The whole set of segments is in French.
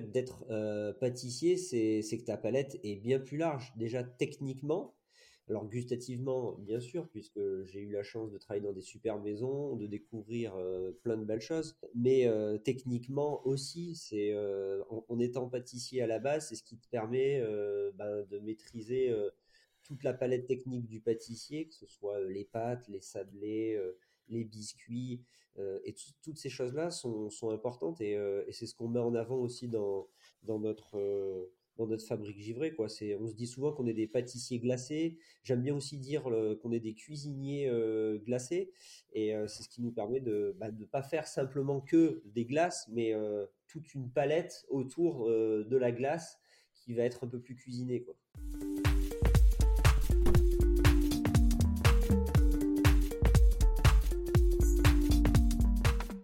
d'être pâtissier, c'est que ta palette est bien plus large. Déjà techniquement, alors gustativement, bien sûr, puisque j'ai eu la chance de travailler dans des super maisons, de découvrir plein de belles choses, mais techniquement aussi, c'est en, étant pâtissier à la base, c'est ce qui te permet ben, de maîtriser toute la palette technique du pâtissier, que ce soit les pâtes, les sablés, les biscuits, et toutes ces choses-là sont, importantes et, c'est ce qu'on met en avant aussi dans, dans notre dans notre fabrique givrée. Quoi. C'est, on se dit souvent qu'on est des pâtissiers glacés. J'aime bien aussi dire qu'on est des cuisiniers glacés. Et c'est ce qui nous permet de ne bah, pas faire simplement que des glaces, mais toute une palette autour de la glace qui va être un peu plus cuisinée. Quoi.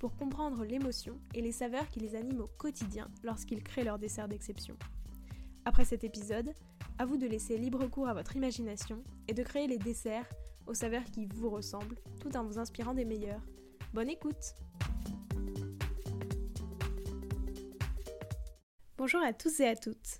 pour comprendre l'émotion et les saveurs qui les animent au quotidien lorsqu'ils créent leur dessert d'exception. Après cet épisode, à vous de laisser libre cours à votre imagination et de créer les desserts aux saveurs qui vous ressemblent tout en vous inspirant des meilleurs. Bonne écoute Bonjour à tous et à toutes.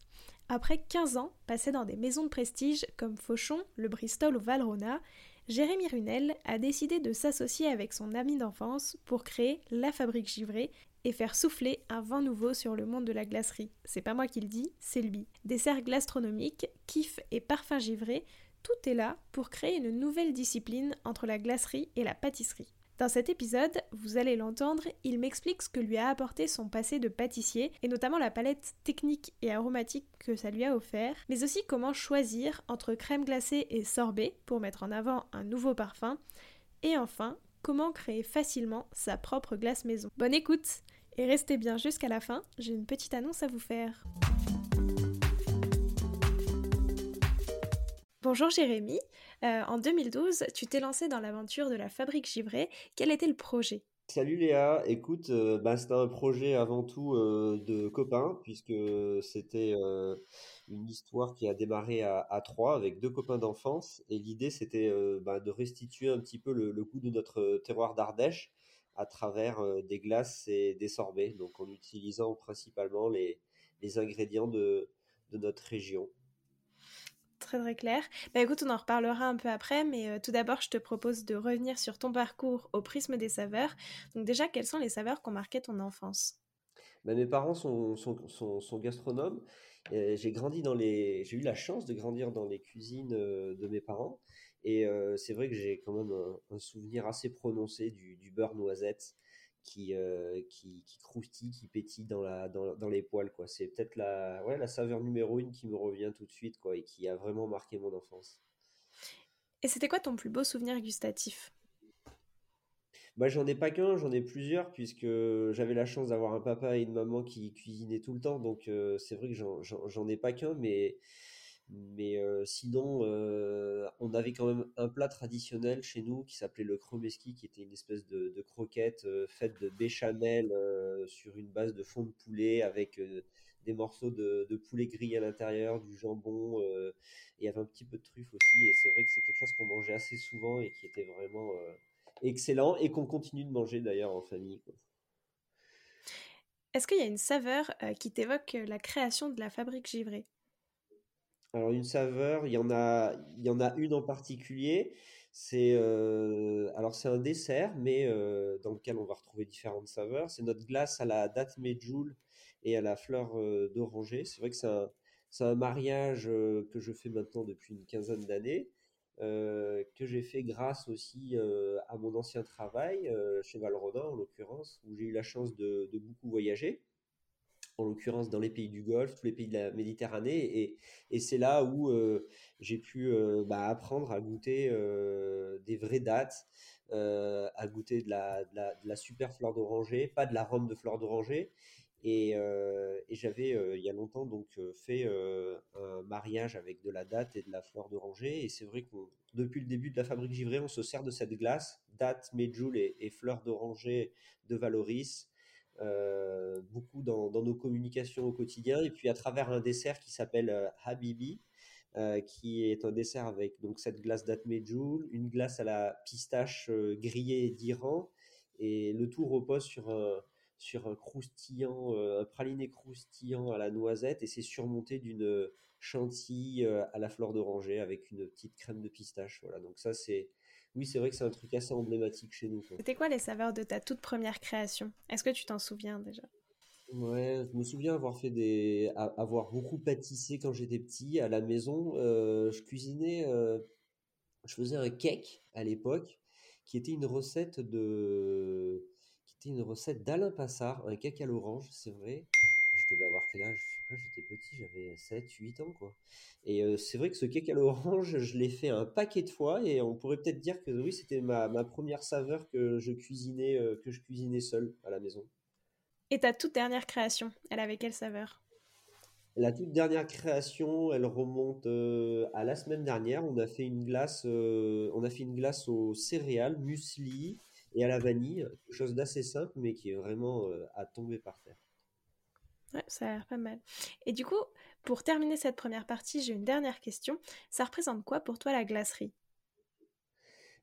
Après 15 ans passés dans des maisons de prestige comme Fauchon, le Bristol ou Valrona, Jérémy Runel a décidé de s'associer avec son ami d'enfance pour créer La Fabrique Givrée et faire souffler un vent nouveau sur le monde de la glacerie. C'est pas moi qui le dis, c'est lui. Dessert gastronomique, kiff et parfum givré, tout est là pour créer une nouvelle discipline entre la glacerie et la pâtisserie. Dans cet épisode, vous allez l'entendre, il m'explique ce que lui a apporté son passé de pâtissier, et notamment la palette technique et aromatique que ça lui a offert, mais aussi comment choisir entre crème glacée et sorbet pour mettre en avant un nouveau parfum, et enfin, comment créer facilement sa propre glace maison. Bonne écoute et restez bien jusqu'à la fin, j'ai une petite annonce à vous faire. Bonjour Jérémy, euh, en 2012, tu t'es lancé dans l'aventure de la fabrique givrée. Quel était le projet? Salut Léa, écoute, euh, bah, c'était un projet avant tout euh, de copains, puisque c'était une histoire qui a démarré à, trois avec deux copains d'enfance, et l'idée c'était bah, de restituer un petit peu le, goût de notre terroir d'Ardèche à travers des glaces et des sorbets, donc en utilisant principalement les, ingrédients de notre région très très clair. Bah écoute, on en reparlera un peu après, mais euh, tout d'abord, je te propose de revenir sur ton parcours au prisme des saveurs. Donc déjà, quelles sont les saveurs qui ont marqué ton enfance? Bah, mes parents sont, sont, gastronomes. J'ai grandi dans les, j'ai eu la chance de grandir dans les cuisines euh, de mes parents. Et euh, c'est vrai que j'ai quand même un, souvenir assez prononcé du, du beurre noisette qui, euh, qui, qui, croustille, qui pétille dans, la, dans, dans les poils. Quoi. C'est peut-être la, ouais, la saveur numéro une qui me revient tout de suite quoi, et qui a vraiment marqué mon enfance. Et c'était quoi ton plus beau souvenir gustatif? Bah, j'en ai pas qu'un, j'en ai plusieurs, puisque j'avais la chance d'avoir un papa et une maman qui cuisinaient tout le temps, donc euh, c'est vrai que j'en ai pas qu'un, mais sinon, euh, on avait quand même un plat traditionnel chez nous qui s'appelait le kromeski, qui était une espèce de, croquette euh, faite de béchamel sur une base de fond de poulet avec des morceaux de, poulet grillé à l'intérieur, du jambon, et il y avait un petit peu de truffe aussi. Et c'est vrai que c'est quelque chose qu'on mangeait assez souvent et qui était vraiment excellent et qu'on continue de manger d'ailleurs en famille. Est-ce qu'il y a une saveur qui t'évoque la création de la fabrique givrée? Alors une saveur, il y en a, il y en a une en particulier. C'est euh, alors c'est un dessert, mais euh, dans lequel on va retrouver différentes saveurs. C'est notre glace à la date medjool et à la fleur euh, d'oranger. C'est vrai que c'est un, c'est un mariage que je fais maintenant depuis une quinzaine d'années, que j'ai fait grâce aussi à mon ancien travail chez Valrodin en l'occurrence, où j'ai eu la chance de beaucoup voyager en l'occurrence dans les pays du Golfe, tous les pays de la Méditerranée. Et, c'est là où euh, j'ai pu euh, bah, apprendre à goûter euh, des vraies dates, à goûter de la, la, super fleur d'oranger, pas de l'arôme de fleur d'oranger. Et, j'avais, il y a longtemps, donc fait un mariage avec de la date et de la fleur d'oranger. Et c'est vrai que depuis le début de la fabrique givrée, on se sert de cette glace, date, medjool et, et fleur d'oranger de Valoris. Beaucoup dans, nos communications au quotidien. Et puis à travers un dessert qui s'appelle Habibi qui est un dessert avec donc cette glace date medjool, une glace à la pistache grillée d'Iran. Et le tout repose sur un, sur un croustillant, euh, un praliné croustillant à la noisette. Et c'est surmonté d'une chantilly euh, à la fleur d'oranger avec une petite crème de pistache. Voilà, donc ça c'est, oui c'est vrai que c'est un truc assez emblématique chez nous. C'était quoi les saveurs de ta toute première création? Est-ce que tu t'en souviens déjà? Ouais, je me souviens avoir fait des, avoir beaucoup pâtissé quand j'étais petit à la maison. Euh, je cuisinais, je faisais un cake à l'époque qui était une recette de c'était une recette d'Alain Passard, un cake à l'orange, c'est vrai? Je devais avoir quel âge? J'étais petit, j'avais 7, 8 ans, quoi. Et euh, c'est vrai que ce cake à l'orange, je l'ai fait un paquet de fois et on pourrait peut-être dire que oui, c'était ma, première saveur que je cuisinais, euh, que je cuisinais seul à la maison. Et ta toute dernière création, elle avait quelle saveur? La toute dernière création, elle remonte euh, à la semaine dernière. On a fait une glace, on a fait une glace aux céréales, muesli, et à la vanille, quelque chose d'assez simple, mais qui est vraiment euh, à tomber par terre. Ouais, ça a l'air pas mal. Et du coup, pour terminer cette première partie, j'ai une dernière question. Ça représente quoi pour toi la glacerie?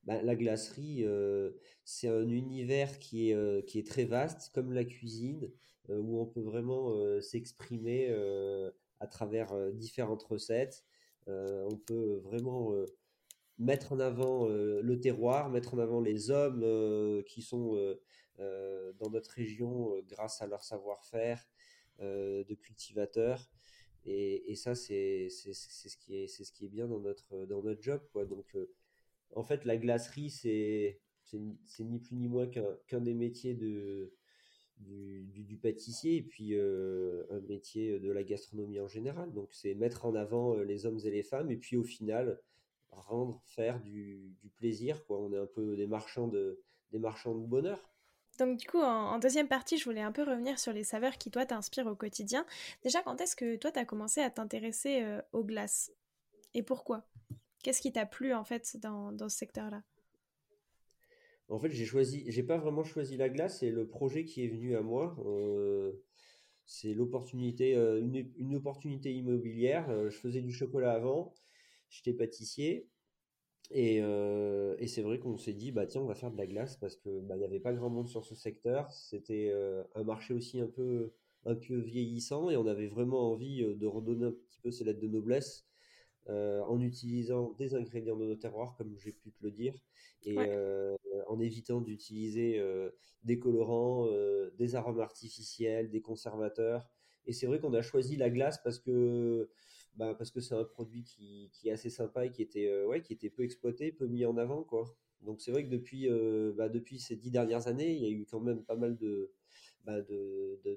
Bah, La glacerie, euh, c'est un univers qui est, euh, qui est très vaste, comme la cuisine, où on peut vraiment s'exprimer à travers différentes recettes. on peut vraiment mettre en avant euh, le terroir, mettre en avant les hommes euh, qui sont euh, dans notre région grâce à leur savoir-faire de cultivateurs. Et, ça, c'est ce, qui est, ce qui est bien dans notre, dans notre job. Quoi. Donc, en fait, la glacerie, c'est ni plus ni moins qu'un des métiers de, du, du, pâtissier et puis un métier de la gastronomie en général. Donc, c'est mettre en avant les hommes et les femmes. Et puis, au final, rendre, faire du, plaisir. Quoi. On est un peu des marchands de, des marchands de bonheur. Donc du coup, en, deuxième partie, je voulais un peu revenir sur les saveurs qui, toi, t'inspirent au quotidien. Déjà, quand est-ce que toi, tu as commencé à t'intéresser euh, aux glaces? Et pourquoi? Qu'est-ce qui t'a plu, en fait, dans, ce secteur-là? En fait, j'ai choisi, j'ai pas vraiment choisi la glace, c'est le projet qui est venu à moi. Euh, c'est l'opportunité, euh, une, opportunité immobilière. je faisais du chocolat avant j'étais pâtissier. Et, euh, et c'est vrai qu'on s'est dit, bah tiens, on va faire de la glace parce que bah, il n'y avait pas grand monde sur ce secteur. C'était euh, un marché aussi un peu, un peu vieillissant et on avait vraiment envie euh, de redonner un petit peu ses lettres de noblesse en utilisant des ingrédients de nos terroirs, comme j'ai pu te le dire, et en évitant d'utiliser des colorants, des arômes artificiels, des conservateurs. Et c'est vrai qu'on a choisi la glace parce que bah, parce que c'est un produit qui, qui, est assez sympa et qui était, euh, ouais, qui était peu exploité, peu mis en avant. Quoi. Donc c'est vrai que depuis, euh, bah, depuis ces dix dernières années, il y a eu quand même pas mal de, bah,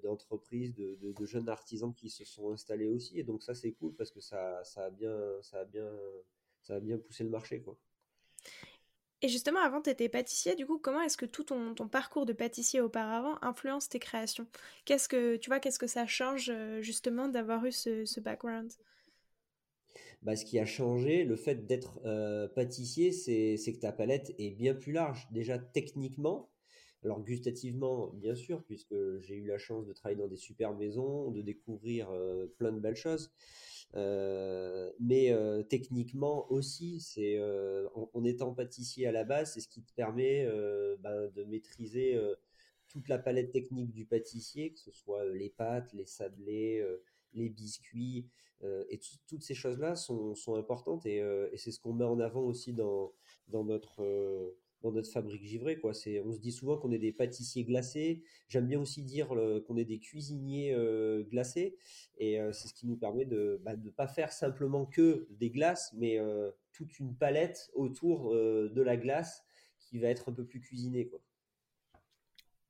d'entreprises, de, de, de, jeunes artisans qui se sont installés aussi. Et donc ça c'est cool parce que ça, ça, a bien, ça, a bien, ça a bien poussé le marché. Quoi. Et justement, avant, tu étais pâtissier, du coup, comment est-ce que tout ton, ton, parcours de pâtissier auparavant influence tes créations? Qu'est-ce que, tu vois, qu'est-ce que ça change euh, justement d'avoir eu ce background? Bah, ce qui a changé, le fait d'être euh, pâtissier, c'est que ta palette est bien plus large. Déjà techniquement, alors gustativement, bien sûr, puisque j'ai eu la chance de travailler dans des super maisons, de découvrir euh, plein de belles choses. Euh, mais techniquement aussi, c'est en, étant pâtissier à la base, c'est ce qui te permet ben, de maîtriser toute la palette technique du pâtissier, que ce soit les pâtes, les sablés, les biscuits, euh, et toutes ces choses-là sont, sont, importantes et, euh, et c'est ce qu'on met en avant aussi dans, euh, notre fabrique givrée quoi. On se dit souvent qu'on est des pâtissiers glacés. J'aime bien aussi dire qu'on est des cuisiniers glacés et c'est ce qui nous permet de bah, de pas faire simplement que des glaces mais toute une palette autour de la glace qui va être un peu plus cuisinée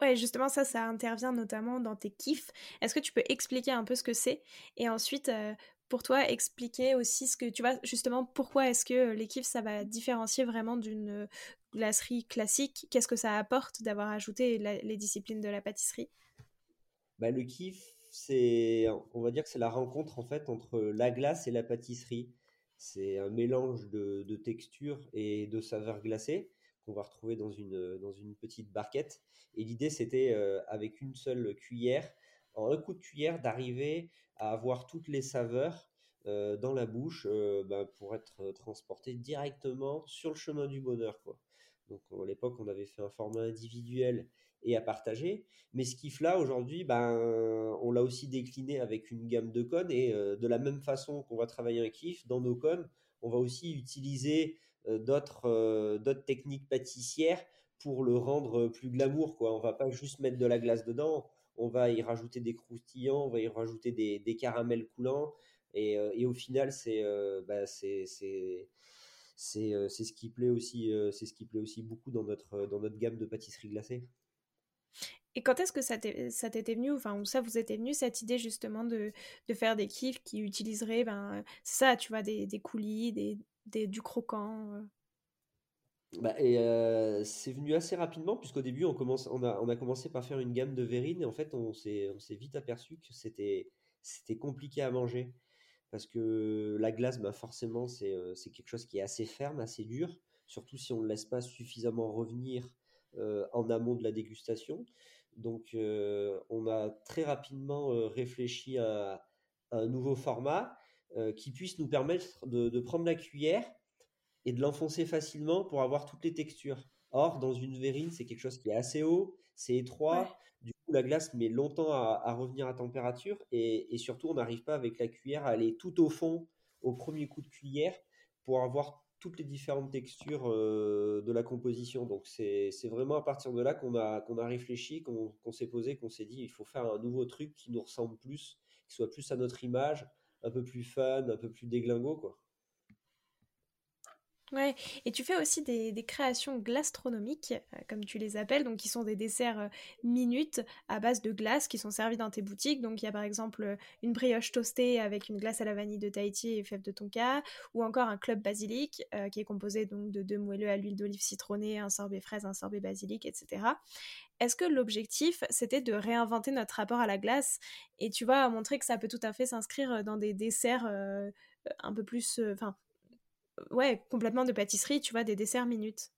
Ouais, justement, ça, ça intervient notamment dans tes kiffs. Est-ce que tu peux expliquer un peu ce que c'est? Et ensuite, pour toi, expliquer aussi ce que tu vois, justement, pourquoi est-ce que les kiffs, ça va différencier vraiment d'une glacerie classique? Qu'est-ce que ça apporte d'avoir ajouté les disciplines de la pâtisserie? Bah, le kiff, c'est, on va dire que c'est la rencontre en fait entre la glace et la pâtisserie. C'est un mélange de, de textures et de saveurs glacées qu'on va retrouver dans une, dans une petite barquette. Et l'idée, c'était euh, avec une seule cuillère, en un coup de cuillère, d'arriver à avoir toutes les saveurs euh, dans la bouche euh, ben, pour être transporté directement sur le chemin du bonheur. Quoi. Donc à l'époque, on avait fait un format individuel et à partager. Mais ce kiff là, aujourd'hui, ben, on l'a aussi décliné avec une gamme de cônes. Et de la même façon qu'on va travailler un kiff, dans nos cônes, on va aussi utiliser d'autres d'autres techniques pâtissières pour le rendre plus glamour. Quoi. On va pas juste mettre de la glace dedans, on va y rajouter des croustillants, on va y rajouter des, des caramels coulants. Et, et au final, c'est bah, c'est ce qui plaît aussi c'est ce qui plaît aussi beaucoup dans notre dans notre gamme de pâtisseries glacées. Et quand est-ce que ça t'était venu, enfin, ça vous était venu, cette idée justement de, de faire des kiffs qui utiliseraient, ben, ça, tu vois, des coulis, des, du croquant bah, et c'est venu assez rapidement, puisqu'au début, on, commence, on, a, on a commencé par faire une gamme de verrines, et en fait, on s'est vite aperçu que c'était compliqué à manger. Parce que la glace, bah, forcément, c'est quelque chose qui est assez ferme, assez dur, surtout si on ne laisse pas suffisamment revenir en amont de la dégustation. Donc, on a très rapidement réfléchi à, un nouveau format qui puisse nous permettre de, de prendre la cuillère et de l'enfoncer facilement pour avoir toutes les textures. Or, dans une verrine, c'est quelque chose qui est assez haut, c'est étroit. Du coup, la glace met longtemps à, revenir à température et, surtout, on n'arrive pas avec la cuillère à aller tout au fond au premier coup de cuillère pour avoir toutes les différentes textures euh, de la composition. Donc, c'est vraiment à partir de là qu'on a, qu'on a réfléchi, qu'on s'est posé, qu'on s'est dit il faut faire un nouveau truc qui nous ressemble plus, qui soit plus à notre image, un peu plus fun, un peu plus déglingo, quoi. Ouais, et tu fais aussi des, créations gastronomiques, euh, comme tu les appelles, donc qui sont des desserts euh, minutes à base de glace qui sont servis dans tes boutiques. Donc il y a par exemple euh, une brioche toastée avec une glace à la vanille de Tahiti et fèves de tonka, ou encore un club basilic qui est composé de deux moelleux à l'huile d'olive citronnée, un sorbet fraise, un sorbet basilic, etc. Est-ce que l'objectif c'était de réinventer notre rapport à la glace? Et tu vois montrer que ça peut tout à fait s'inscrire dans des desserts un peu plus, enfin ouais, complètement de pâtisserie, tu vois, des desserts minutes.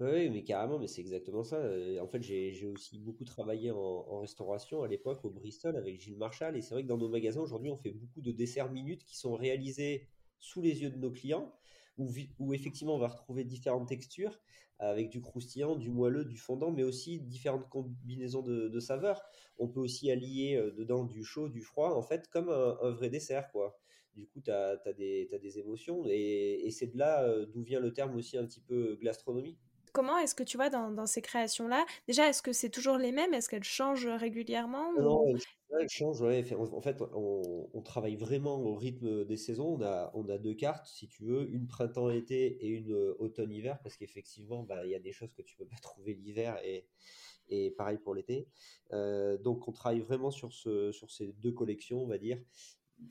Oui, mais carrément, mais c'est exactement ça. En fait, j'ai aussi beaucoup travaillé en, restauration à l'époque au Bristol avec Gilles Marshall. Et c'est vrai que dans nos magasins, aujourd'hui, on fait beaucoup de desserts minutes qui sont réalisés sous les yeux de nos clients, où, où effectivement, on va retrouver différentes textures avec du croustillant, du moelleux, du fondant, mais aussi différentes combinaisons de, saveurs. On peut aussi allier euh, dedans du chaud, du froid, en fait, comme un, un vrai dessert, quoi du coup, tu as, des, des émotions. Et, c'est de là euh, d'où vient le terme aussi un petit peu gastronomie. Comment est-ce que tu vois dans, ces créations-là? Déjà, est-ce que c'est toujours les mêmes? Est-ce qu'elles changent régulièrement Non, elles, changent. En fait, on, travaille vraiment au rythme des saisons. On a, on a deux cartes, si tu veux, une printemps-été et une euh, automne-hiver, parce qu'effectivement, bah, il y a des choses que tu peux pas trouver l'hiver et, et pareil pour l'été. Euh, donc, on travaille vraiment sur, ce, sur ces deux collections, on va dire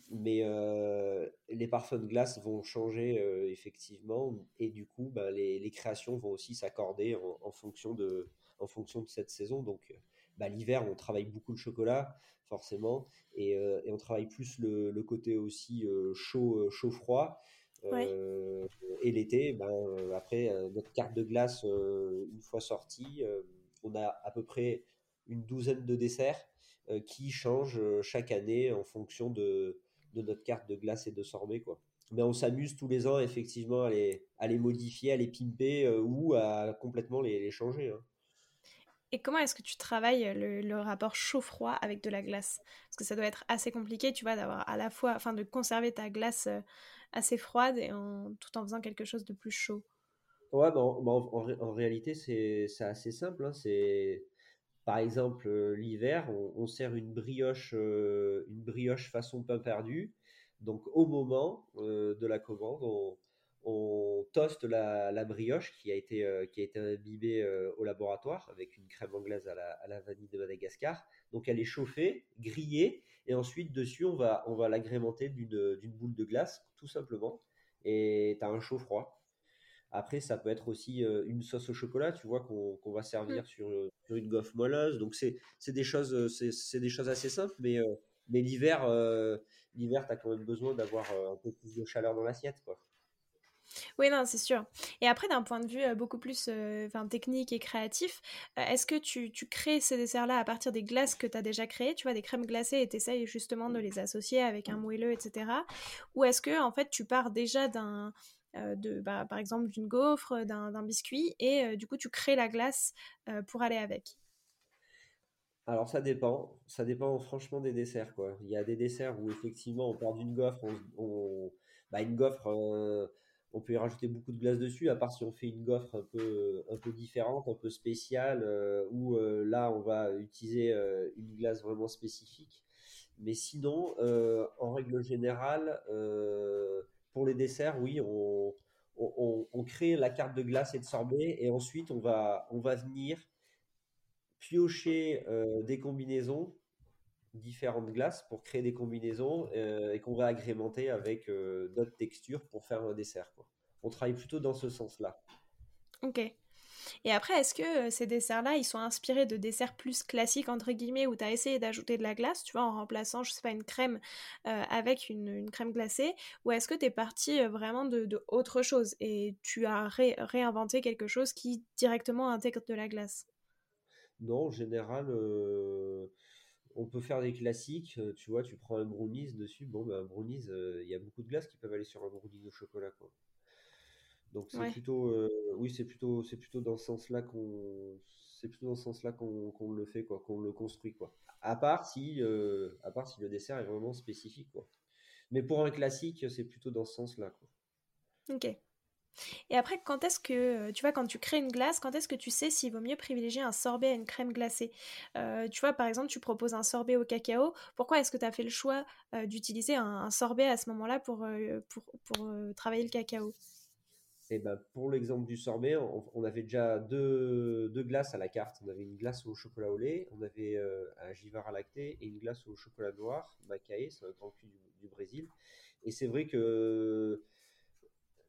mais euh, les parfums de glace vont changer euh, effectivement et du coup bah, les, créations vont aussi s'accorder en, fonction de, en fonction de cette saison. Donc bah, l'hiver on travaille beaucoup le chocolat forcément et, euh, et on travaille plus le, le côté aussi chaud chaud froid et l'été ben, après notre carte de glace une fois sortie on a à peu près une douzaine de desserts euh, qui change euh, chaque année en fonction de, de, notre carte de glace et de sorbet. Quoi. Mais on s'amuse tous les ans effectivement à les, à les modifier, à les pimper euh, ou à complètement les, les changer. Hein. Et comment est-ce que tu travailles le, rapport chaud-froid avec de la glace? Parce que ça doit être assez compliqué, tu vois, d'avoir à la fois, enfin, de conserver ta glace assez froide et en, tout en faisant quelque chose de plus chaud. Ouais, bah, en, en, en, réalité, c'est assez simple. Hein, c'est par exemple, euh, l'hiver, on, sert une brioche, euh, une brioche façon pain perdu. Donc, au moment euh, de la commande, on, on toste la, brioche qui a été, qui a été imbibée au laboratoire avec une crème anglaise à la, vanille de Madagascar. Donc, elle est chauffée, grillée, et ensuite, dessus, on va, on va l'agrémenter d'une boule de glace, tout simplement. Et tu as un chaud-froid. Après, ça peut être aussi une sauce au chocolat, tu vois, qu'on va servir mmh. sur, une gaufre moelleuse. Donc, c'est des, choses, des choses assez simples, mais, mais l'hiver, l'hiver, tu as quand même besoin d'avoir un peu plus de chaleur dans l'assiette, quoi. Oui, non, c'est sûr. Et après, d'un point de vue beaucoup plus technique et créatif, est-ce que tu, tu, crées ces desserts-là à partir des glaces que tu as déjà créées, tu vois, des crèmes glacées, et tu essayes justement de les associer avec un moelleux, etc. Ou est-ce que, en fait, tu pars déjà d'un euh, de, bah, par exemple d'une gaufre, d'un biscuit, et euh, du coup tu crées la glace euh, pour aller avec. Alors ça dépend, ça dépend franchement des desserts quoi. Il y a des desserts où effectivement on part d'une gaufre, on, bah, une gaufre, on peut y rajouter beaucoup de glace dessus, à part si on fait une gaufre un peu différente, un peu spéciale, où là on va utiliser une glace vraiment spécifique. Mais sinon, en règle générale, pour les desserts, oui, on, on, crée la carte de glace et de sorbet et ensuite on va, on va venir piocher euh, des combinaisons, différentes glaces pour créer des combinaisons euh, et qu'on va agrémenter avec euh, d'autres textures pour faire un dessert. On travaille plutôt dans ce sens-là. Ok. Et après, est-ce que ces desserts-là, ils sont inspirés de desserts plus classiques, entre guillemets, où tu as essayé d'ajouter de la glace, tu vois, en remplaçant, je sais pas, une crème avec une, crème glacée, ou est-ce que tu es parti vraiment de, autre chose et tu as réinventé quelque chose qui directement intègre de la glace? Non, en général, on peut faire des classiques, tu vois, tu prends un brownies dessus, bon, ben, un brownies, il y a beaucoup de glace qui peuvent aller sur un brownies au chocolat, quoi. Donc c'est plutôt, euh, oui, c'est plutôt, c'est plutôt dans ce sens-là qu'on, c'est plutôt dans ce sens-là qu'on, le fait, quoi, qu'on le construit, quoi. À part si, euh, à part si le dessert est vraiment spécifique, quoi. Mais pour un classique, c'est plutôt dans ce sens-là, quoi. Ok. Et après, quand est-ce que, tu vois, quand tu crées une glace, quand est-ce que tu sais s'il vaut mieux privilégier un sorbet à une crème glacée? Euh, Tu vois, par exemple, tu proposes un sorbet au cacao. Pourquoi est-ce que tu as fait le choix d'utiliser un, sorbet à ce moment-là pour, pour, pour travailler le cacao? Et ben pour l'exemple du sorbet, on, avait déjà deux, glaces à la carte. On avait une glace au chocolat au lait, on avait euh, un givard à lacté et une glace au chocolat noir, Macaé, c'est un grand cul du, Brésil. Et c'est vrai que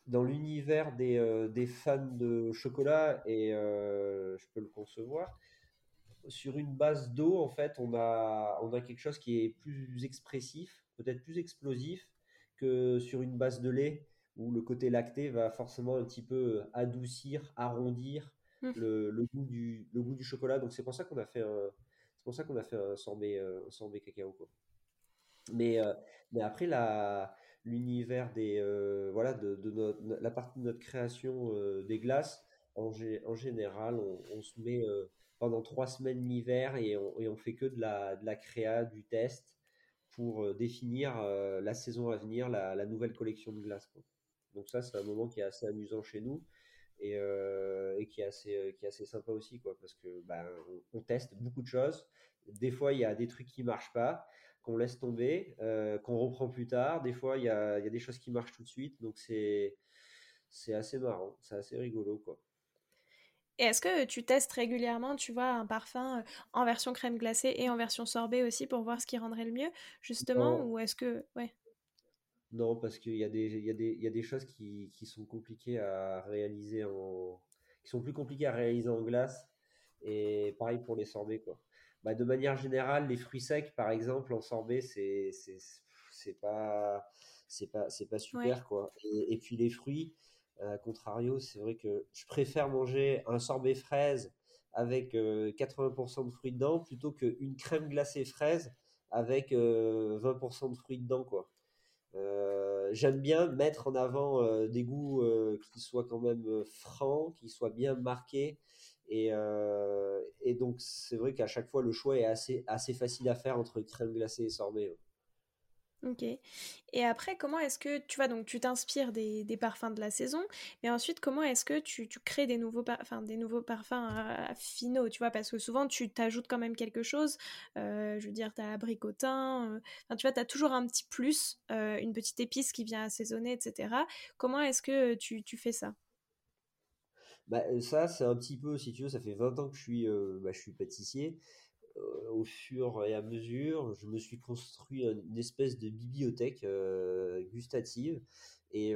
dans l'univers des, euh, fans de chocolat, et euh, je peux le concevoir, sur une base d'eau, en fait, on a, on a quelque chose qui est plus expressif, peut-être plus explosif que sur une base de lait où le côté lacté va forcément un petit peu adoucir, arrondir mmh. le, goût du, le goût du chocolat. Donc c'est pour ça qu'on a fait un, c'est pour ça qu'on a fait un sorbet, euh, un sorbet cacao. Quoi. Mais, euh, mais après la, l'univers des, euh, voilà, de, de notre, la partie de notre création des glaces, en, en général, on, se met pendant trois semaines l'hiver et on, et on fait que de la, de la créa, du test pour définir la saison à venir, la, la nouvelle collection de glaces. Quoi. Donc ça, c'est un moment qui est assez amusant chez nous et, euh, qui, est assez, euh, qui est assez sympa aussi, quoi, parce que ben, on, teste beaucoup de choses. Des fois, il y a des trucs qui marchent pas, qu'on laisse tomber, euh, qu'on reprend plus tard. Des fois, il y a, il y a des choses qui marchent tout de suite. Donc c'est c'est assez marrant, c'est assez rigolo, quoi. Et est-ce que tu testes régulièrement, tu vois, un parfum en version crème glacée et en version sorbet aussi pour voir ce qui rendrait le mieux, justement, ou est-ce que, ouais. Non, parce qu'il y, a des, y, a des, y a des choses qui, qui, sont compliquées à réaliser en. qui sont plus compliquées à réaliser en glace. Et pareil pour les sorbets, quoi. Bah, de manière générale, les fruits secs, par exemple, en sorbet, c'est, c'est, pas, c'est pas, c'est pas super, quoi. Et, et, puis les fruits, à contrario, c'est vrai que je préfère manger un sorbet fraise avec 80% euh, de fruits dedans plutôt qu'une crème glacée fraise avec 20% euh, de fruits dedans, quoi. Euh, j'aime bien mettre en avant euh, des goûts euh, qui soient quand même francs, qui soient bien marqués. Et, donc, c'est vrai qu'à chaque fois, le choix est assez, assez facile à faire entre crème glacée et sorbet. Hein. Ok. Et après, comment est-ce que tu vois, donc tu t'inspires des, parfums de la saison, mais ensuite, comment est-ce que tu, crées des nouveaux, des nouveaux parfums euh, finaux, tu vois, parce que souvent tu t'ajoutes quand même quelque chose, euh, je veux dire, tu as abricotin, euh, tu vois, tu as toujours un petit plus, une petite épice qui vient assaisonner, etc. Comment est-ce que tu, fais ça? Bah, Ça, c'est un petit peu, si tu veux, ça fait 20 ans que je suis, bah, je suis pâtissier. Au fur et à mesure, je me suis construit une espèce de bibliothèque gustative et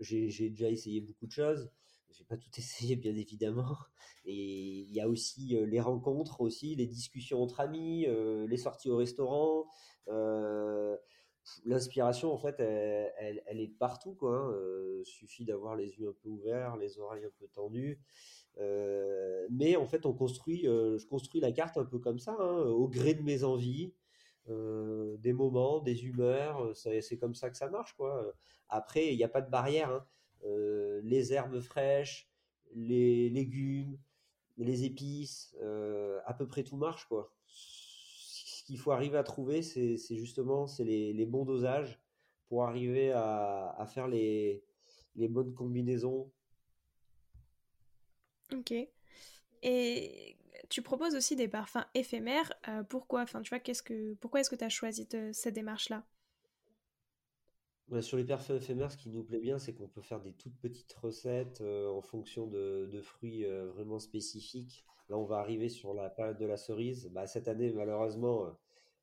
j'ai déjà essayé beaucoup de choses. J'ai pas tout essayé, bien évidemment. Et il y a aussi les rencontres, aussi les discussions entre amis, les sorties au restaurant. L'inspiration, en fait, elle, elle, est partout, quoi. Hein. suffit d'avoir les yeux un peu ouverts, les oreilles un peu tendues. Mais en fait, on construit, je construis la carte un peu comme ça, hein, au gré de mes envies. Euh, des moments, des humeurs, euh, c'est comme ça que ça marche. Quoi. Après, il n'y a pas de barrière. Hein. Euh, les herbes fraîches, les légumes, les épices, à peu près tout marche. Quoi. Ce qu'il faut arriver à trouver, c'est justement c'est les, bons dosages pour arriver à, faire les bonnes combinaisons. Ok. Et tu proposes aussi des parfums éphémères. Euh, pourquoi? Enfin, tu vois, qu'est-ce que, Pourquoi est-ce que tu as choisi cette démarche-là? Sur les parfums éphémères, ce qui nous plaît bien, c'est qu'on peut faire des toutes petites recettes euh, en fonction de, fruits euh, vraiment spécifiques. Là, on va arriver sur la période de la cerise. Bah, cette année, malheureusement,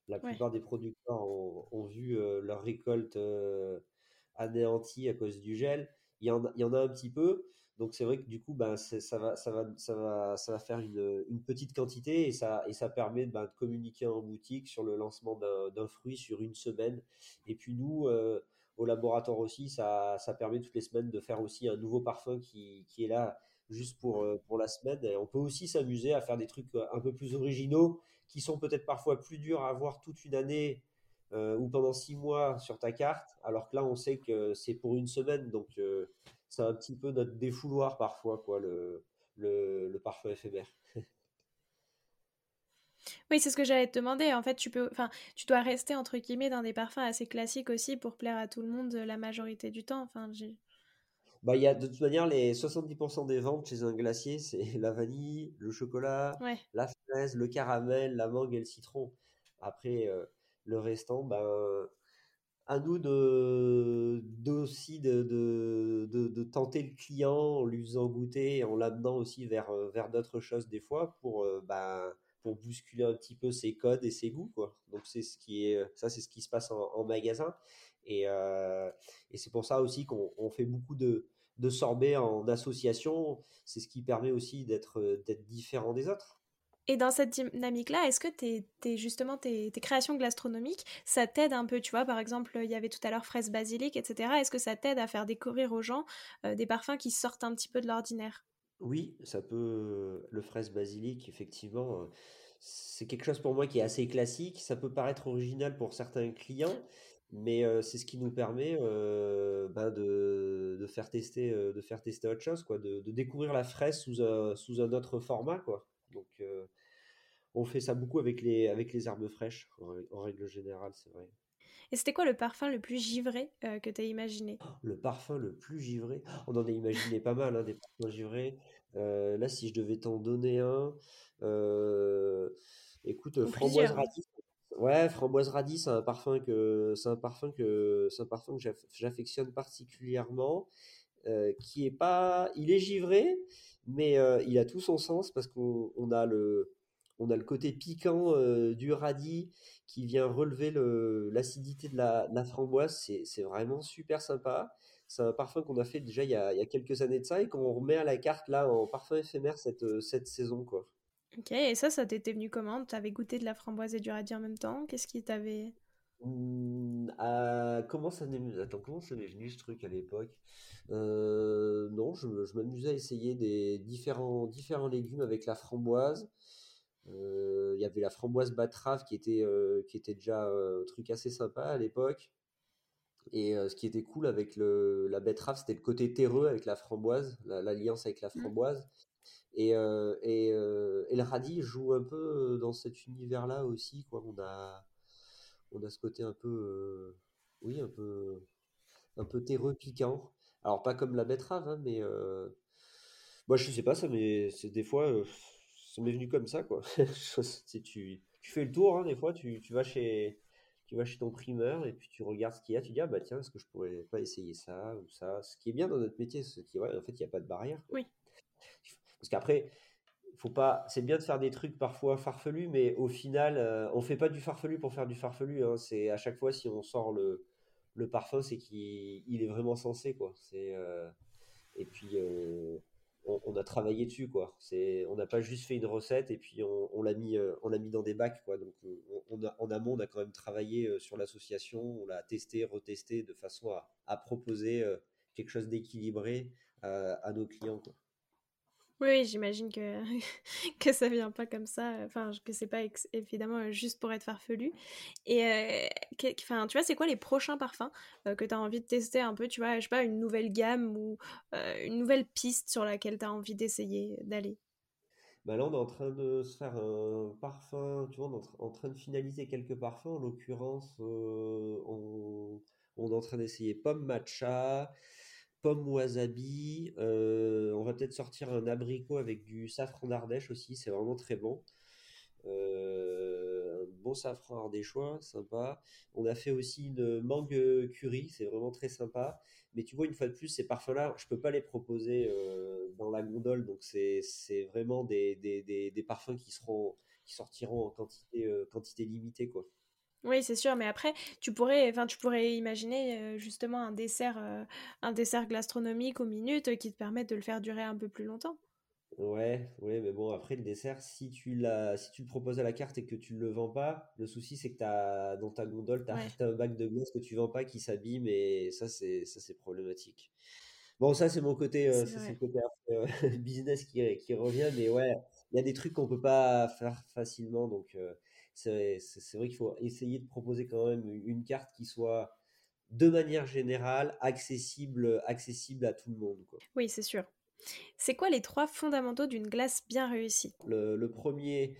la plupart des producteurs ont, vu leur récolte anéantie à cause du gel. Il y, en, il y en a un petit peu, donc c'est vrai que du coup, ben, ça, va, ça, va, ça, va, ça va faire une, petite quantité et ça, et ça permet ben, de communiquer en boutique sur le lancement d'un fruit sur une semaine. Et puis nous, euh, au laboratoire aussi, ça, ça permet toutes les semaines de faire aussi un nouveau parfum qui, qui est là juste pour, euh, pour la semaine. On peut aussi s'amuser à faire des trucs euh, un peu plus originaux qui sont peut-être parfois plus durs à avoir toute une année ou pendant six mois sur ta carte, alors que là, on sait que c'est pour une semaine. Donc, c'est un petit peu notre défouloir parfois, quoi, le, le, parfum éphémère. Oui, c'est ce que j'allais te demander. En fait, tu peux, enfin, tu dois rester entre guillemets dans des parfums assez classiques aussi pour plaire à tout le monde la majorité du temps. Enfin, bah, il y a de toute manière les 70% des ventes chez un glacier, c'est la vanille, le chocolat, la fraise, le caramel, la mangue et le citron. Après, euh, le restant, ben, à nous de, aussi de, de, tenter le client en lui faisant goûter, en l'amenant aussi vers, euh, vers d'autres choses des fois pour, euh, bah, pour bousculer un petit peu ses codes et ses goûts. Quoi. Donc c'est ce qui est, ça c'est ce qui se passe en, magasin. Et, euh, et c'est pour ça aussi qu'on fait beaucoup de, de sorbets en association. C'est ce qui permet aussi d'être différent des autres. Et dans cette dynamique-là, est-ce que tes, justement tes, créations gastronomiques, ça t'aide un peu, tu vois, par exemple, il y avait tout à l'heure fraise basilic, etc. Est-ce que ça t'aide à faire découvrir aux gens euh, des parfums qui sortent un petit peu de l'ordinaire? Oui, ça peut. Le fraise basilic, effectivement, euh, c'est quelque chose pour moi qui est assez classique. Ça peut paraître original pour certains clients, mais euh, c'est ce qui nous permet ben de, faire tester, de faire tester autre chose, quoi, de, découvrir la fraise sous un, autre format, quoi. Donc on fait ça beaucoup avec les, avec les herbes fraîches, en, règle générale, c'est vrai. Et c'était quoi le parfum le plus givré euh, que tu as imaginé? Le parfum le plus givré? On en a imaginé pas mal, hein, des parfums givrés. Euh, là, si je devais t'en donner un, euh, écoute, framboise radis. Ouais, framboise radis, c'est un parfum que c'est un parfum que c'est un parfum que j'affectionne particulièrement, qui est pas, il est givré, mais il a tout son sens parce qu'on a le on a le côté piquant euh, du radis qui vient relever l'acidité de la, framboise. C'est vraiment super sympa. C'est un parfum qu'on a fait déjà il y, a, quelques années de ça et qu'on remet à la carte là en parfum éphémère cette, euh, cette saison. Quoi. Ok, et ça, ça t'était venu comment? Tu avais goûté de la framboise et du radis en même temps? Qu'est-ce qui t'avait? Mmh, comment ça Attends, comment ça m'est venu ce truc à l'époque? Euh, Non, je, m'amusais à essayer des différents, différents légumes avec la framboise. Euh, il y avait la framboise battrave qui était, euh, qui était déjà un truc assez sympa à l'époque. Et euh, ce qui était cool avec le, la betterave, c'était le côté terreux avec la framboise, l'alliance avec la mmh. framboise. Et, et, et, le radis joue un peu dans cet univers-là aussi. Quoi. On, a, on a ce côté un peu, oui, un peu, un peu terreux, piquant. Alors, pas comme la betterave, hein, mais moi, je sais pas, ça, mais c'est des fois ça m'est venu comme ça, quoi. tu, tu, fais le tour, hein, des fois, tu, tu, vas chez, tu vas chez ton primeur et puis tu regardes ce qu'il y a, tu dis, ah bah tiens, est-ce que je pourrais pas essayer ça ou ça? Ce qui est bien dans notre métier, c'est qu'en fait, il n'y a pas de barrière. Oui. Parce qu'après, faut pas. C'est bien de faire des trucs parfois farfelus, mais au final, euh, on fait pas du farfelu pour faire du farfelu. hein. C'est à chaque fois si on sort le, le parfum, c'est qu'il il est vraiment sensé, quoi. C'est euh, et puis euh, on, a travaillé dessus, quoi. On n'a pas juste fait une recette et puis on, l'a mis, euh, on l'a mis dans des bacs, quoi. Donc on, a, en amont, on a quand même travaillé euh, sur l'association, on l'a testé, retesté de façon à, proposer euh, quelque chose d'équilibré à, à nos clients, quoi. Oui, j'imagine que, que ça vient pas comme ça, enfin, que c'est pas évidemment euh, juste pour être farfelu. Et euh, enfin, tu vois, c'est quoi les prochains parfums euh, que tu as envie de tester un peu, tu vois, je sais pas, une nouvelle gamme ou euh, une nouvelle piste sur laquelle tu as envie d'essayer d'aller? Bah là, on est en train de se faire un parfum, tu vois, on est en, tra- en train de finaliser quelques parfums. En l'occurrence, euh, on, on est en train d'essayer pomme matcha, pomme wasabi. euh, on va peut-être sortir un abricot avec du safran d'Ardèche aussi, c'est vraiment très bon. Euh, un bon safran ardéchois, sympa. On a fait aussi une mangue curry, c'est vraiment très sympa. Mais tu vois, une fois de plus, ces parfums-là, je peux pas les proposer euh, dans la gondole, donc c'est vraiment des, des, des, parfums qui seront qui sortiront en quantité quantité limitée, quoi. Oui, c'est sûr, mais après, tu pourrais, enfin, tu pourrais imaginer euh, justement un dessert, euh, un dessert gastronomique aux minutes euh, qui te permette de le faire durer un peu plus longtemps. Ouais, ouais, mais bon, après le dessert, si tu l'as, si tu le proposes à la carte et que tu ne le vends pas, le souci c'est que t'as, dans ta gondole, t'as, Ouais, t'as un bac de glace que tu vends pas qui s'abîme et ça c'est, ça c'est problématique. Bon, ça c'est mon côté, c'est ça c'est le côté business qui, qui revient, mais ouais, il y a des trucs qu'on peut pas faire facilement, donc c'est, vrai qu'il faut essayer de proposer quand même une carte qui soit de manière générale accessible, accessible à tout le monde, quoi. Oui, c'est sûr. C'est quoi les trois fondamentaux d'une glace bien réussie? Le, le premier,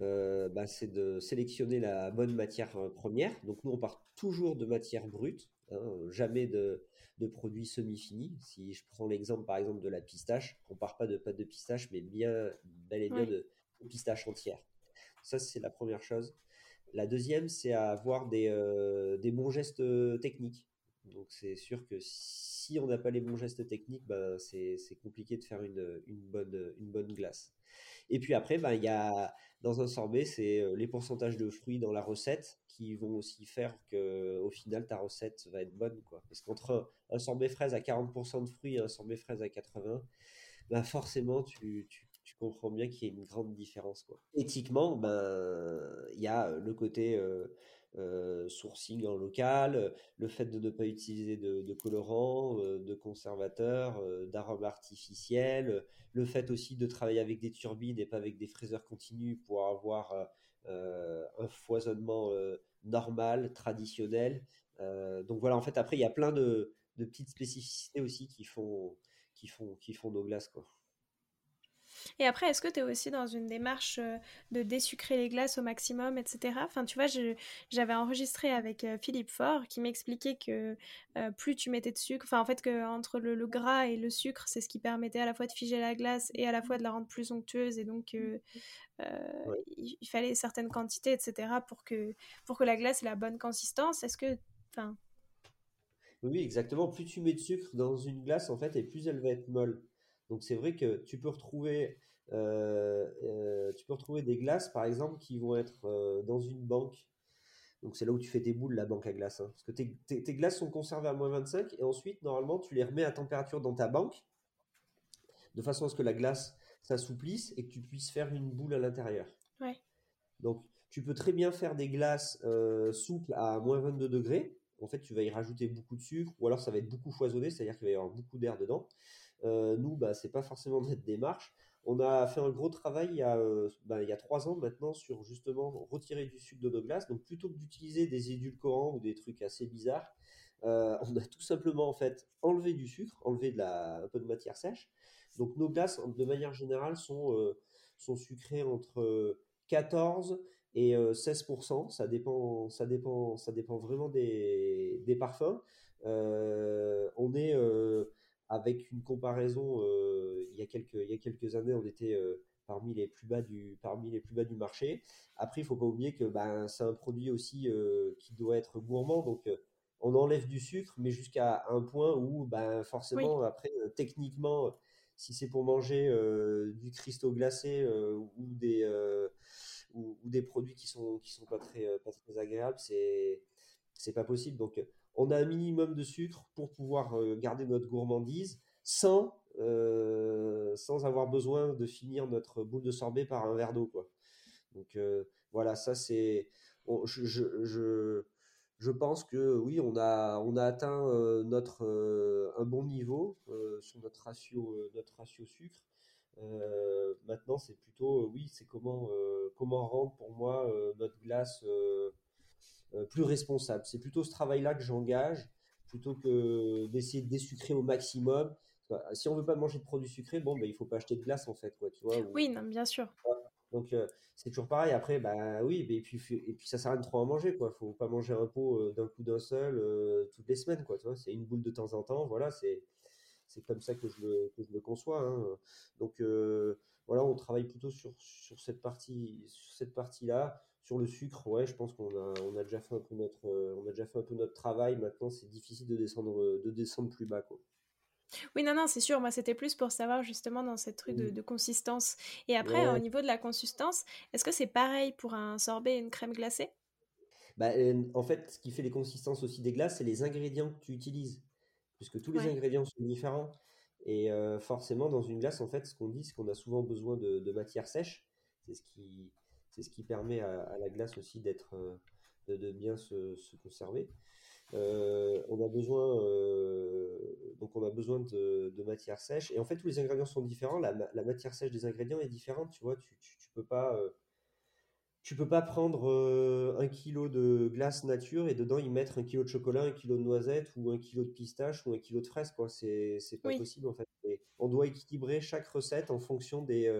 euh, bah, c'est de sélectionner la bonne matière euh, première. Donc nous, on part toujours de matière brute, hein, jamais de, de produits semi-finis. Si je prends l'exemple, par exemple, de la pistache, on part pas de pâte de pistache, mais bien, bel et bien Oui, de, de pistache entière. Ça, c'est la première chose. La deuxième, c'est avoir des, euh, des bons gestes techniques. Donc c'est sûr que si on n'a pas les bons gestes techniques, ben, c'est compliqué de faire une, une bonne, une bonne glace. Et puis après, ben, y a, dans un sorbet, c'est euh, les pourcentages de fruits dans la recette qui vont aussi faire que au final, ta recette va être bonne, quoi. Parce qu'entre un, sorbet fraise à 40% de fruits et un sorbet fraise à 80, ben forcément, tu, tu, tu comprends bien qu'il y a une grande différence, quoi. Éthiquement, ben, il y a le côté euh, euh, sourcing en local, le fait de ne pas utiliser de, colorants, euh, de conservateurs, euh, d'arômes artificiels, le fait aussi de travailler avec des turbines et pas avec des fraiseurs continus pour avoir euh, euh, un foisonnement euh, normal, traditionnel. Euh, donc voilà, en fait, après, il y a plein de, de petites spécificités aussi qui font, qui font, qui font nos glaces, quoi. Et après, est-ce que tu es aussi dans une démarche euh, de désucrer les glaces au maximum, etc. Enfin, tu vois, j'avais enregistré avec euh, Philippe Faure qui m'expliquait que euh, plus tu mettais de sucre, enfin, en fait, que entre le, le gras et le sucre, c'est ce qui permettait à la fois de figer la glace et à la fois de la rendre plus onctueuse. Et donc, euh, euh, Ouais. il, il fallait certaines quantités, etc. pour que, pour que la glace ait la bonne consistance. Est-ce que. Enfin, oui, exactement. Plus tu mets de sucre dans une glace, en fait, et plus elle va être molle. Donc c'est vrai que tu peux retrouver, euh, euh, tu peux retrouver des glaces, par exemple, qui vont être euh, dans une banque. Donc c'est là où tu fais tes boules, la banque à glace. hein. Parce que tes, tes- tes glaces sont conservées à moins 25 et ensuite, normalement, tu les remets à température dans ta banque, de façon à ce que la glace s'assouplisse et que tu puisses faire une boule à l'intérieur. ouais. Donc, tu peux très bien faire des glaces souples à moins 22 degrés. En fait, tu vas y rajouter beaucoup de sucre, ou alors ça va être beaucoup foisonné, c'est-à-dire qu'il va y avoir beaucoup d'air dedans. Euh, nous, bah, c'est pas forcément notre démarche. On a fait un gros travail il y a, euh, bah, il y a trois ans maintenant sur justement retirer du sucre de nos glaces. Donc, plutôt que d'utiliser des édulcorants ou des trucs assez bizarres, euh, on a tout simplement en fait enlevé du sucre, enlevé de la, un peu de matière sèche. Donc, nos glaces, de manière générale, sont, sont sucrées entre euh, 14 et euh, 16%. Ça dépend, ça dépend, ça dépend vraiment des, des parfums. On est avec une comparaison, euh, il y a quelques, il y a quelques années, on était euh, parmi les plus bas du, parmi les plus bas du marché. Après, il faut pas oublier que ben, c'est un produit aussi euh, qui doit être gourmand. Donc, euh, on enlève du sucre, mais jusqu'à un point où ben, Oui, forcément, après, euh, techniquement, si c'est pour manger du cristaux glacé ou des ou, des produits qui sont qui sont pas très pas très agréables, c'est c'est pas possible. Donc on a un minimum de sucre pour pouvoir garder notre gourmandise sans sans avoir besoin de finir notre boule de sorbet par un verre d'eau quoi. Donc voilà, ça c'est je, je, je, pense que oui, on a, on a atteint euh, notre, euh, un bon niveau euh, sur notre ratio, notre ratio sucre. maintenant, c'est plutôt, oui, c'est comment, comment rendre pour moi notre glace plus responsable. C'est plutôt ce travail-là que j'engage plutôt que d'essayer de désucrer au maximum. Si on veut pas manger de produits sucrés, bon, ben, il faut pas acheter de glace en fait, quoi, tu vois. Oui, non, bien sûr. Donc euh, c'est toujours pareil. Après, bah oui, et puis et puis ça sert à rien de trop en manger, quoi. Faut pas manger un pot euh, d'un coup d'un seul euh, toutes les semaines, quoi. Tu vois, c'est une boule de temps en temps. Voilà, c'est c'est comme ça que je le que je le conçois. Hein. Donc voilà, on travaille plutôt sur sur cette partie sur cette partie là. Sur le sucre, ouais, je pense qu'on a, on a déjà fait un peu notre, on a déjà fait un peu notre travail. Maintenant, c'est difficile de descendre, de descendre plus bas, quoi. Oui, non, non, c'est sûr. Moi, c'était plus pour savoir justement dans cette truc de, consistance. Et après, au niveau de la consistance, est-ce que c'est pareil pour un sorbet et une crème glacée? Bah, En fait, ce qui fait les consistances aussi des glaces, c'est les ingrédients que tu utilises. Puisque tous les ingrédients sont différents. Et forcément, dans une glace, en fait, ce qu'on dit, c'est qu'on a souvent besoin de, matière sèche. C'est ce qui, c'est ce qui permet à, la glace aussi d'être, de, bien se, se conserver. Euh, on a besoin, euh, donc on a besoin de, matière sèche. Et en fait, tous les ingrédients sont différents. La, matière sèche des ingrédients est différente. Tu vois, tu, peux pas, euh, tu peux pas prendre un kilo de glace nature et dedans y mettre un kilo de chocolat, un kilo de noisette ou un kilo de pistache ou un kilo de fraise. Quoi, c'est, pas possible en fait. on doit équilibrer chaque recette en fonction des,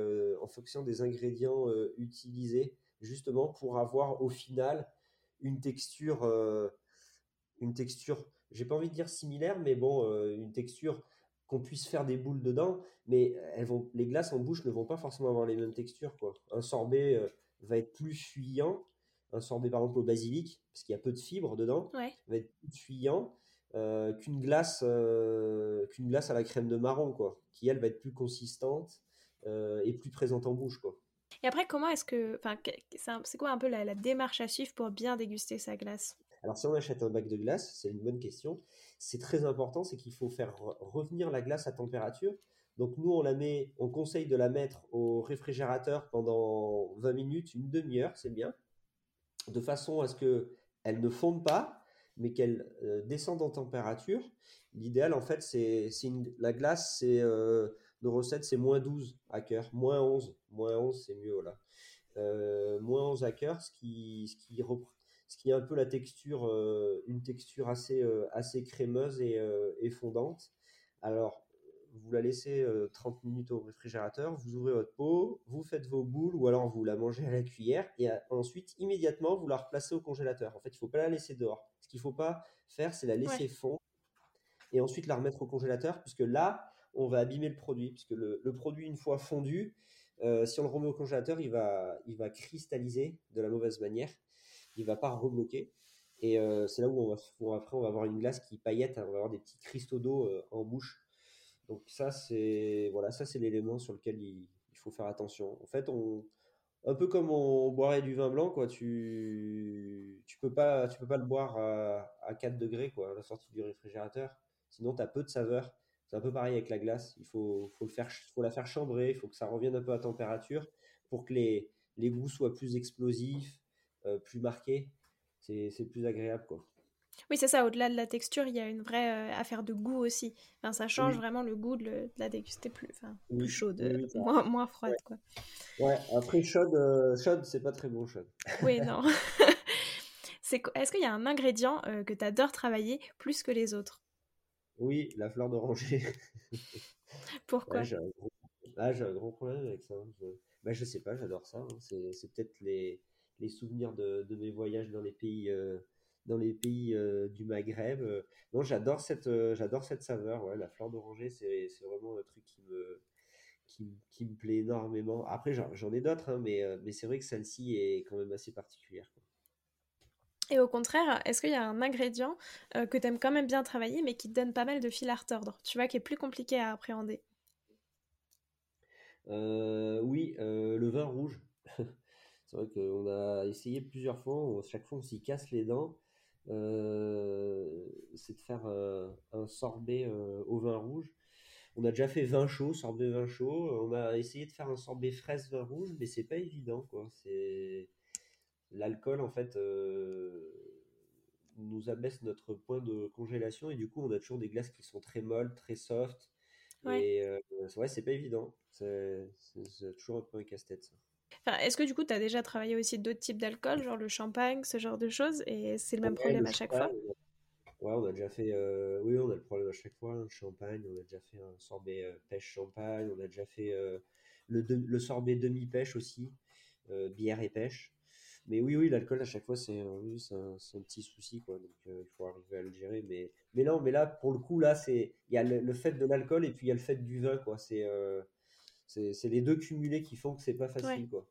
en fonction des ingrédients utilisés, justement pour avoir au final une texture une texture, j'ai pas envie de dire similaire, mais bon, euh, une texture qu'on puisse faire des boules dedans, mais elles vont, les glaces en bouche ne vont pas forcément avoir les mêmes textures. Quoi. Un sorbet euh, va être plus fuyant, un sorbet par exemple au basilic, parce qu'il y a peu de fibres dedans, va être plus fuyant euh, qu'une glace, qu'une glace à la crème de marron, quoi, qui elle va être plus consistante et plus présente en bouche. Quoi. Et après, comment est-ce que, enfin, c'est quoi un peu la démarche à suivre pour bien déguster sa glace? Alors si on achète un bac de glace, c'est une bonne question. C'est très important, c'est qu'il faut faire revenir la glace à température. Donc nous, on la met, on conseille de la mettre au réfrigérateur pendant 20 minutes, une demi-heure, c'est bien, de façon à ce que elle ne fonde pas, mais qu'elle euh, descende en température. L'idéal, en fait, c'est la glace, c'est euh, nos recettes, c'est moins 12 à cœur, moins 11, moins 11, c'est mieux, voilà. Euh, moins 11 à cœur, ce qui, ce qui, ce qui est un peu la texture, une texture assez, assez crémeuse euh, et, fondante. Alors, vous la laissez 30 minutes au réfrigérateur, vous ouvrez votre pot, vous faites vos boules ou alors vous la mangez à la cuillère et ensuite, immédiatement, vous la replacez au congélateur. En fait, il ne faut pas la laisser dehors. Ce qu'il ne faut pas faire, c'est la laisser fondre et ensuite la remettre au congélateur puisque là, on va abîmer le produit. Puisque le, produit, une fois fondu, si on le remet au congélateur, il va, il va cristalliser de la mauvaise manière il va pas rebloquer. Et euh, c'est là où on va, après, on va avoir une glace qui paillette, hein, on va avoir des petits cristaux d'eau euh, en bouche. Donc ça, c'est voilà, ça c'est l'élément sur lequel il, faut faire attention. En fait, on, un peu comme on boirait du vin blanc, quoi. Tu, tu peux pas, tu peux pas le boire à, à 4 degrés, quoi, à la sortie du réfrigérateur. Sinon, tu as peu de saveur. C'est un peu pareil avec la glace. Il faut, faut, le faire, faut la faire chambrer, il faut que ça revienne un peu à température pour que les, les goûts soient plus explosifs, euh, plus marqué, c'est plus agréable quoi. Oui, c'est ça. Au-delà de la texture, il y a une vraie euh, affaire de goût aussi. Enfin, ça change vraiment le goût de, la déguster plus, enfin, plus chaude, moins, moins, froide. Quoi. Ouais, après chaude, euh, chaude c'est pas très bon chaude. Oui, non. Est-ce qu'il y a un ingrédient que tu adores travailler plus que les autres? Oui, la fleur d'oranger. Pourquoi? J'ai un, ah, un, gros problème avec ça. Je, bah, je sais pas, j'adore ça. Hein. C'est peut-être les les souvenirs de, mes voyages dans les pays, euh, dans les pays euh, du Maghreb. non, j'adore cette, euh, j'adore cette saveur. Ouais, la fleur d'oranger, c'est, vraiment un truc qui me, qui, me plaît énormément. Après, j'en, ai d'autres, hein, mais, mais c'est vrai que celle-ci est quand même assez particulière. Et au contraire, est-ce qu'il y a un ingrédient que tu aimes quand même bien travailler, mais qui te donne pas mal de fil à retordre, tu vois, qui est plus compliqué à appréhender? Oui, le vin rouge. C'est vrai qu'on a essayé plusieurs fois, chaque fois on s'y casse les dents. C'est de faire un sorbet au vin rouge. On a déjà fait vin chaud, sorbet vin chaud. On a essayé de faire un sorbet fraise vin rouge, mais c'est pas évident, quoi. C'est l'alcool en fait nous abaisse notre point de congélation et du coup on a toujours des glaces qui sont très molles, très soft. Et ouais, c'est pas évident. C'est toujours un peu un casse-tête ça. Enfin, Est-ce que du coup tu as déjà travaillé aussi d'autres types d'alcool, genre le champagne, ce genre de choses, et c'est le même problème à chaque fois? Ouais, on a déjà fait. Euh, oui, on a le problème à chaque fois. Un champagne, on a déjà fait un sorbet euh, pêche champagne, on a déjà fait euh, le, le, sorbet demi-pêche aussi, bière et pêche. Mais oui, oui, l'alcool à chaque fois, c'est oui, un, un, petit souci, quoi. Donc il faut arriver à le gérer. Mais, mais non, mais là, pour le coup, là, c'est il y a le, fait de l'alcool et puis il y a le fait du vin, quoi. C'est c'est les deux cumulés qui font que c'est pas facile, quoi.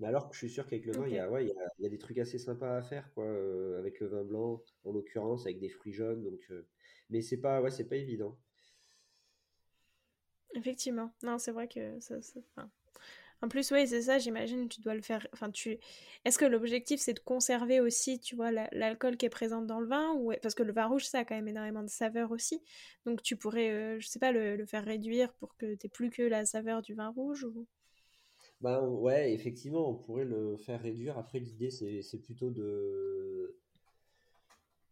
Mais alors que je suis sûr qu'avec le vin, il, y a, ouais, il, y a, des trucs assez sympas à faire, quoi, euh, avec le vin blanc, en l'occurrence, avec des fruits jaunes. Donc, euh, Mais c'est pas, ouais, c'est pas évident. Effectivement. Non, c'est vrai que ça. En plus, oui, c'est ça, j'imagine, tu dois le faire. Enfin, tu. Est-ce que l'objectif, c'est de conserver aussi, tu vois, l'alcool qui est présent dans le vin ou... Parce que le vin rouge, ça a quand même énormément de saveur aussi. Donc, tu pourrais, euh, je sais pas, le, le, faire réduire pour que tu plus que la saveur du vin rouge ou... Ben ouais, effectivement, on pourrait le faire réduire. Après, l'idée, c'est plutôt de,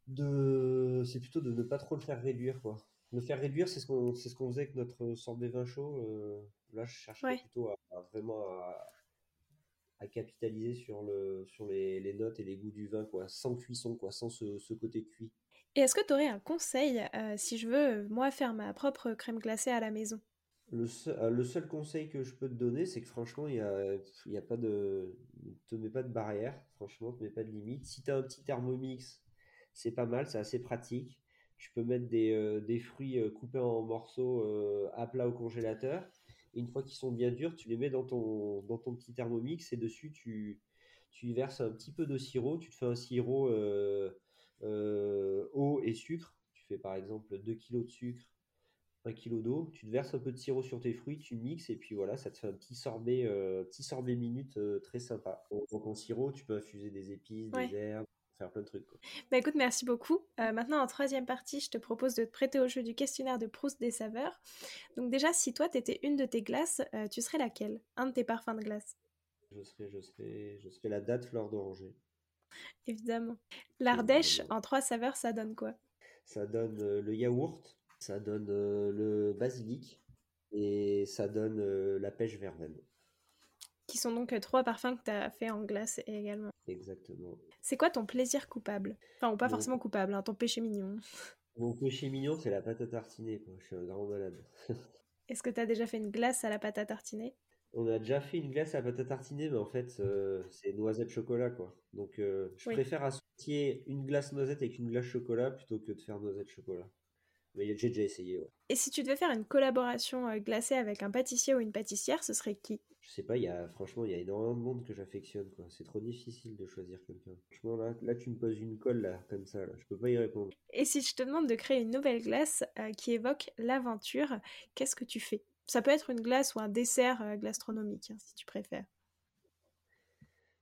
de, c'est plutôt de ne pas trop le faire réduire, quoi. Le faire réduire, c'est ce qu'on, ce qu'on faisait avec notre sorbet vin chaud. Euh, là, je cherchais plutôt à, vraiment à, capitaliser sur le, sur les, les, notes et les goûts du vin, quoi, sans cuisson, quoi, sans ce, ce côté cuit. Et est-ce que tu aurais un conseil euh, si je veux, moi, faire ma propre crème glacée à la maison? Euh, le seul, conseil que je peux te donner, c'est que franchement, il y a, y a pas de, te mets pas de barrière, franchement, te mets pas de limite. Si tu as un petit thermomix, c'est pas mal, c'est assez pratique. Tu peux mettre des, euh, fruits euh, coupés en morceaux à plat au congélateur. Une fois qu'ils sont bien durs, tu les mets dans ton, dans ton petit thermomix et dessus, tu, tu y verses un petit peu de sirop. Tu te fais un sirop eau et sucre. Tu fais par exemple 2 kg de sucre un kilo d'eau, tu te verses un peu de sirop sur tes fruits, tu mixes et puis voilà, ça te fait un petit sorbet, euh, petit sorbet minute euh, très sympa. Donc en sirop, tu peux infuser des épices, des herbes, faire plein de trucs. Bah écoute, merci beaucoup. Euh, maintenant, en troisième partie, je te propose de te prêter au jeu du questionnaire de Proust des saveurs. Donc déjà, si toi, t'étais une de tes glaces, tu serais laquelle? Un de tes parfums de glace Je serais, je serais, je serais la date fleur d'oranger. Évidemment. L'Ardèche, en trois saveurs, ça donne quoi? Ça donne le yaourt, ça donne euh, le basilic et ça donne euh, la pêche verveine. Qui sont donc euh, trois parfums que tu as fait en glace également. Exactement. C'est quoi ton plaisir coupable? Enfin, ou pas forcément coupable, hein, ton péché mignon. Mon péché mignon, c'est la pâte à tartiner. Quoi. Je suis un grand malade. Est-ce que tu as déjà fait une glace à la pâte à tartiner? On a déjà fait une glace à la pâte à tartiner, mais en fait, c'est noisette chocolat. quoi. Donc, je préfère associer une glace noisette avec une glace chocolat plutôt que de faire noisette chocolat. Mais j'ai déjà essayé, ouais. Et si tu devais faire une collaboration euh, glacée avec un pâtissier ou une pâtissière, ce serait qui? Je sais pas, il y a, franchement, il y a énormément de monde que j'affectionne, quoi. C'est trop difficile de choisir quelqu'un. Franchement, là, là, tu me poses une colle, là, comme ça, là. Je peux pas y répondre. Et si je te demande de créer une nouvelle glace euh, qui évoque l'aventure, qu'est-ce que tu fais? Ça peut être une glace ou un dessert euh, gastronomique, hein, si tu préfères.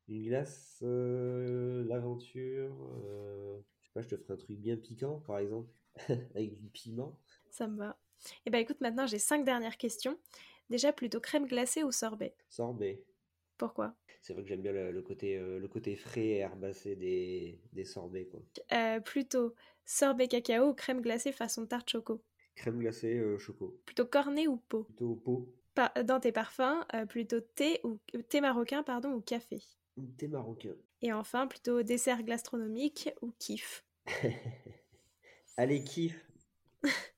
Une glace, l'aventure, je sais pas, je te ferai un truc bien piquant, par exemple. avec du piment. Ça me va. Et eh ben écoute, maintenant j'ai cinq dernières questions. Déjà plutôt crème glacée ou sorbet? Sorbet. Pourquoi? C'est vrai que j'aime bien le, côté, euh, le côté frais et herbacé des, des sorbets. Quoi. Euh, plutôt sorbet cacao ou crème glacée façon tarte choco? Crème glacée euh, choco. Plutôt cornet ou pot Plutôt pot. dans tes parfums, plutôt thé ou thé marocain pardon ou café? Thé marocain. Et enfin, plutôt dessert gastronomique ou kiff? Allez, kiff.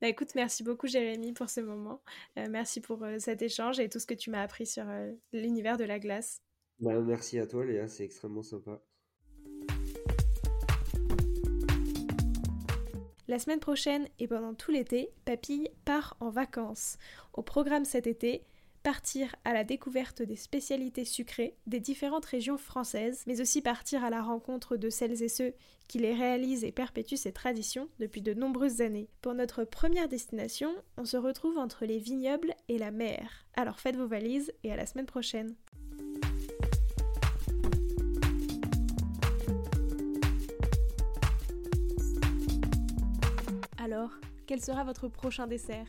bah écoute, merci beaucoup Jérémy pour ce moment. Euh, merci pour euh, cet échange et tout ce que tu m'as appris sur euh, l'univers de la glace. Bah, merci à toi Léa, c'est extrêmement sympa. La semaine prochaine et pendant tout l'été, Papille part en vacances. Au programme cet été, partir à la découverte des spécialités sucrées des différentes régions françaises, mais aussi partir à la rencontre de celles et ceux qui les réalisent et perpétuent ces traditions depuis de nombreuses années. Pour notre première destination, on se retrouve entre les vignobles et la mer. Alors faites vos valises et à la semaine prochaine. Alors, quel sera votre prochain dessert?